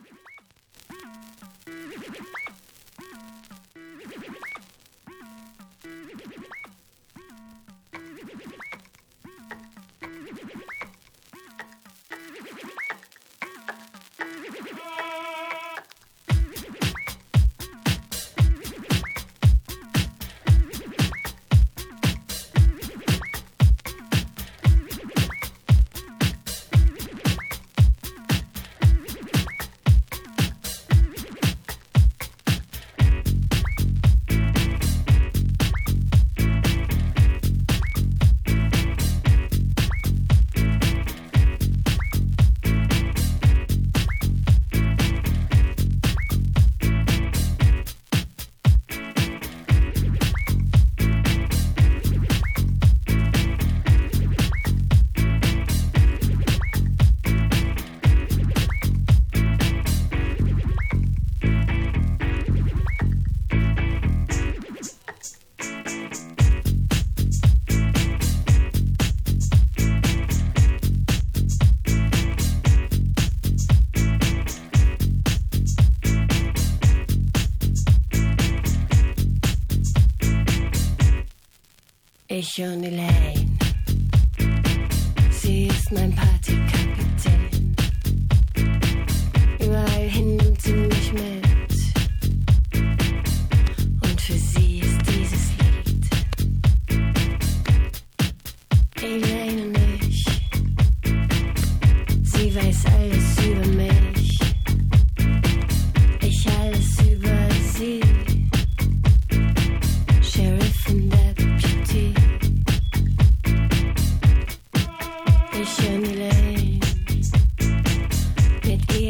you ich und Mit ihr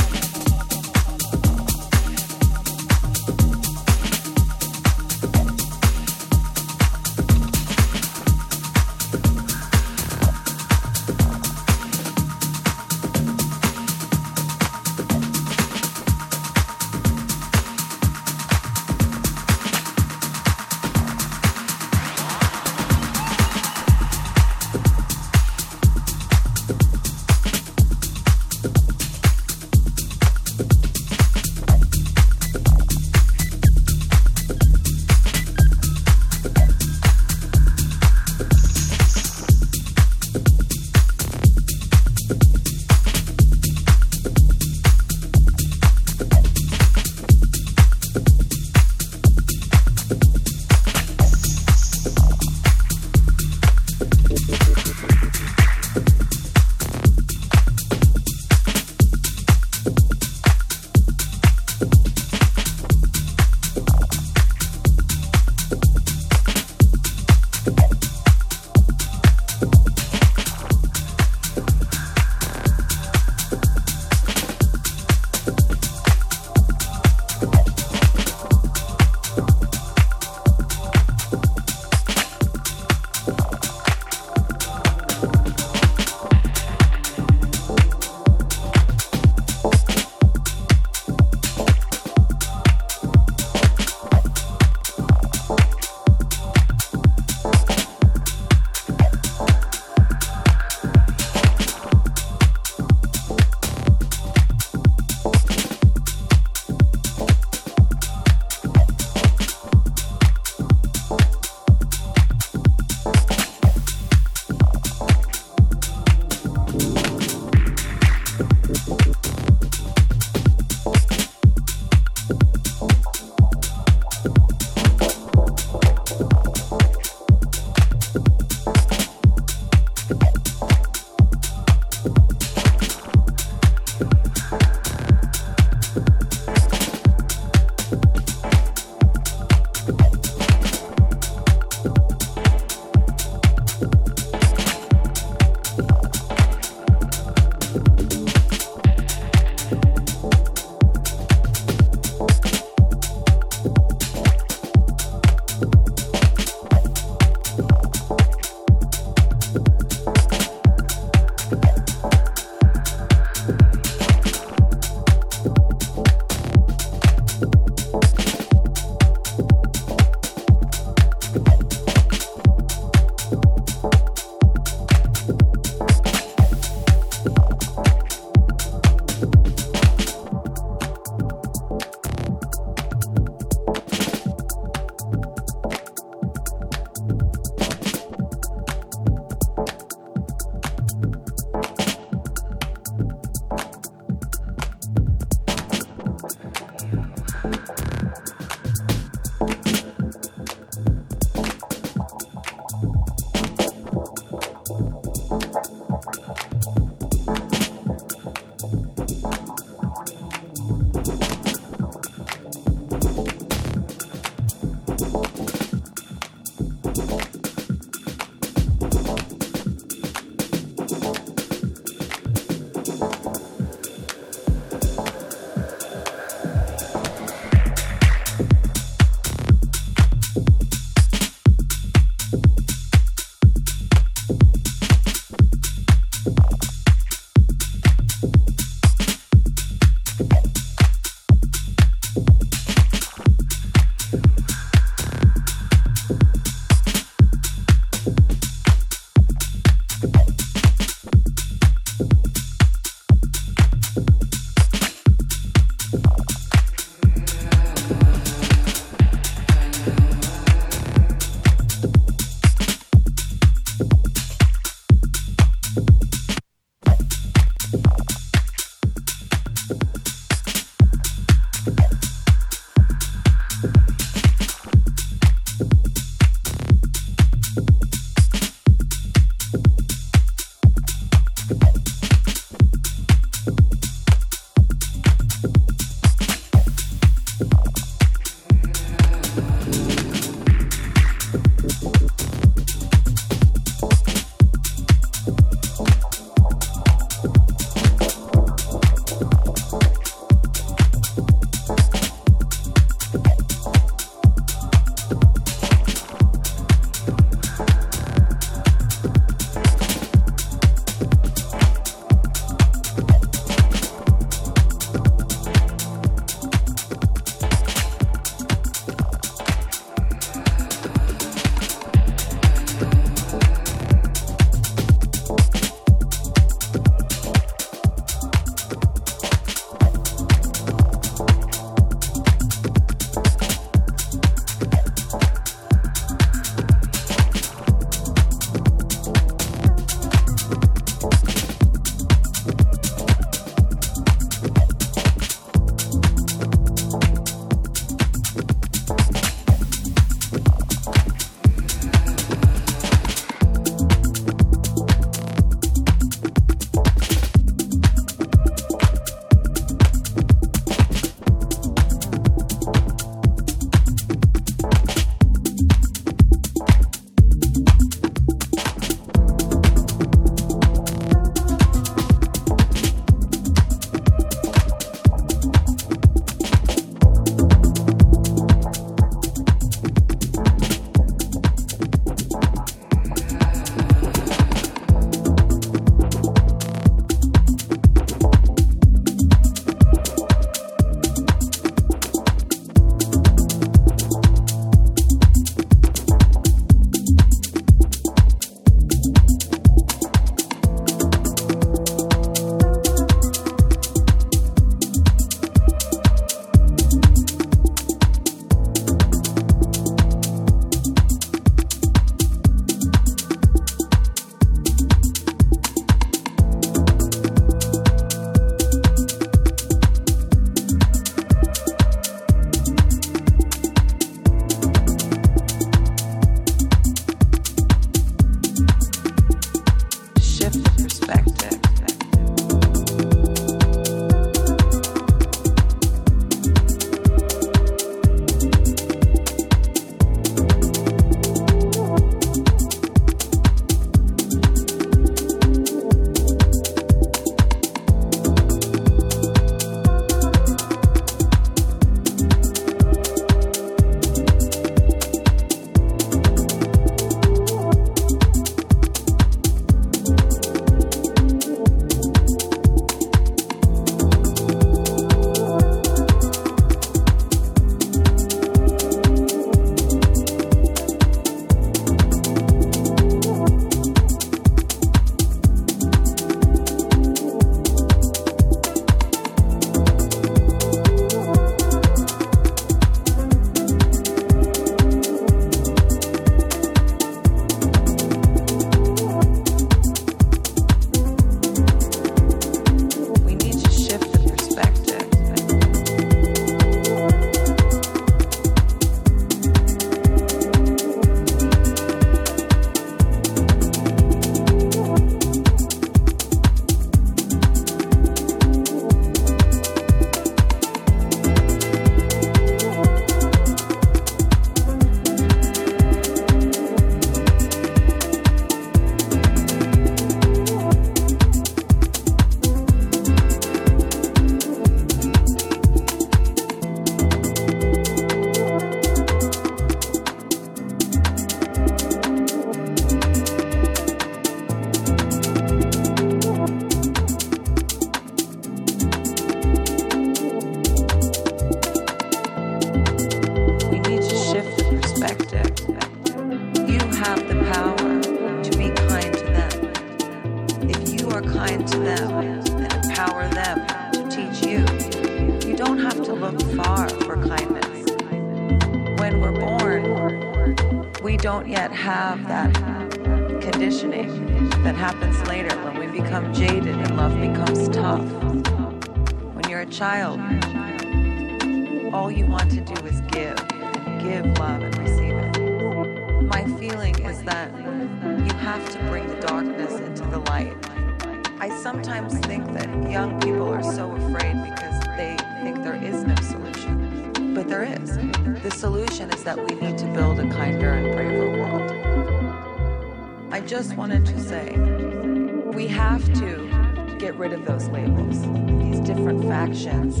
have to get rid of those labels, these different factions.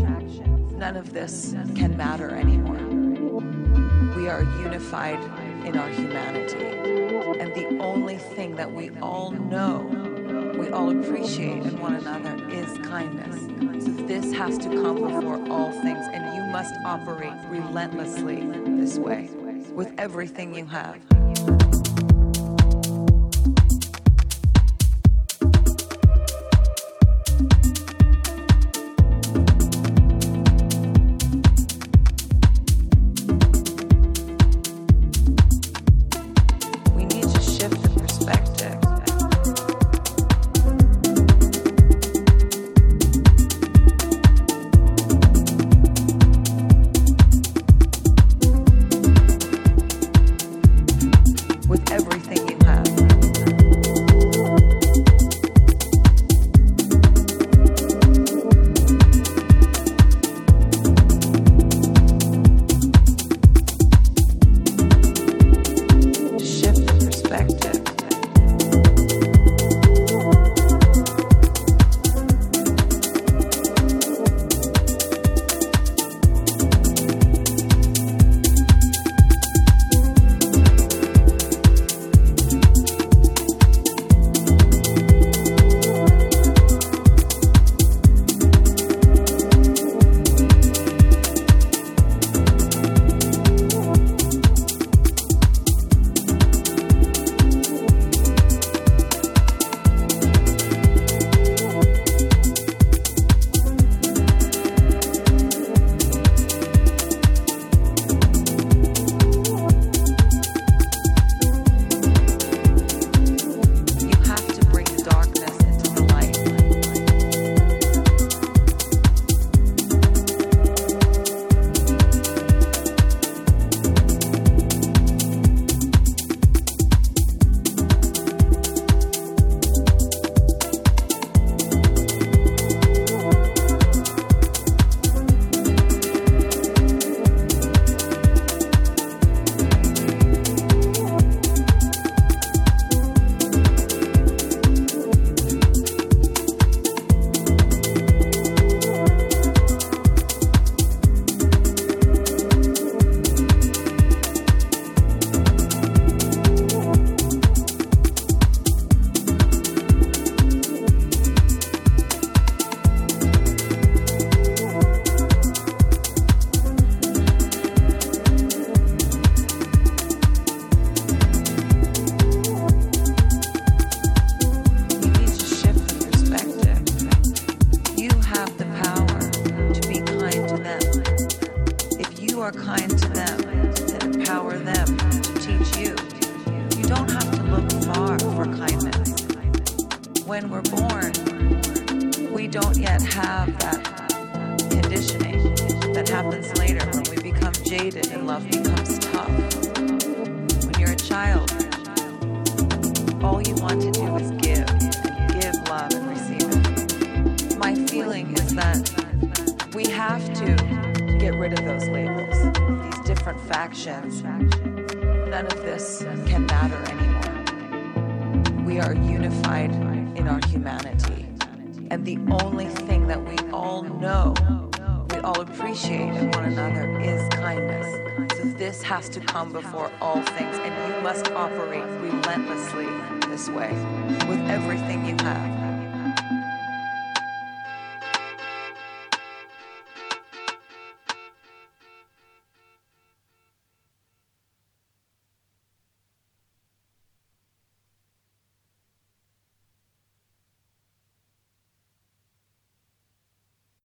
None of this can matter anymore. We are unified in our humanity. And the only thing that we all know, we all appreciate in one another is kindness. So this has to come before all things, and you must operate relentlessly this way with everything you have.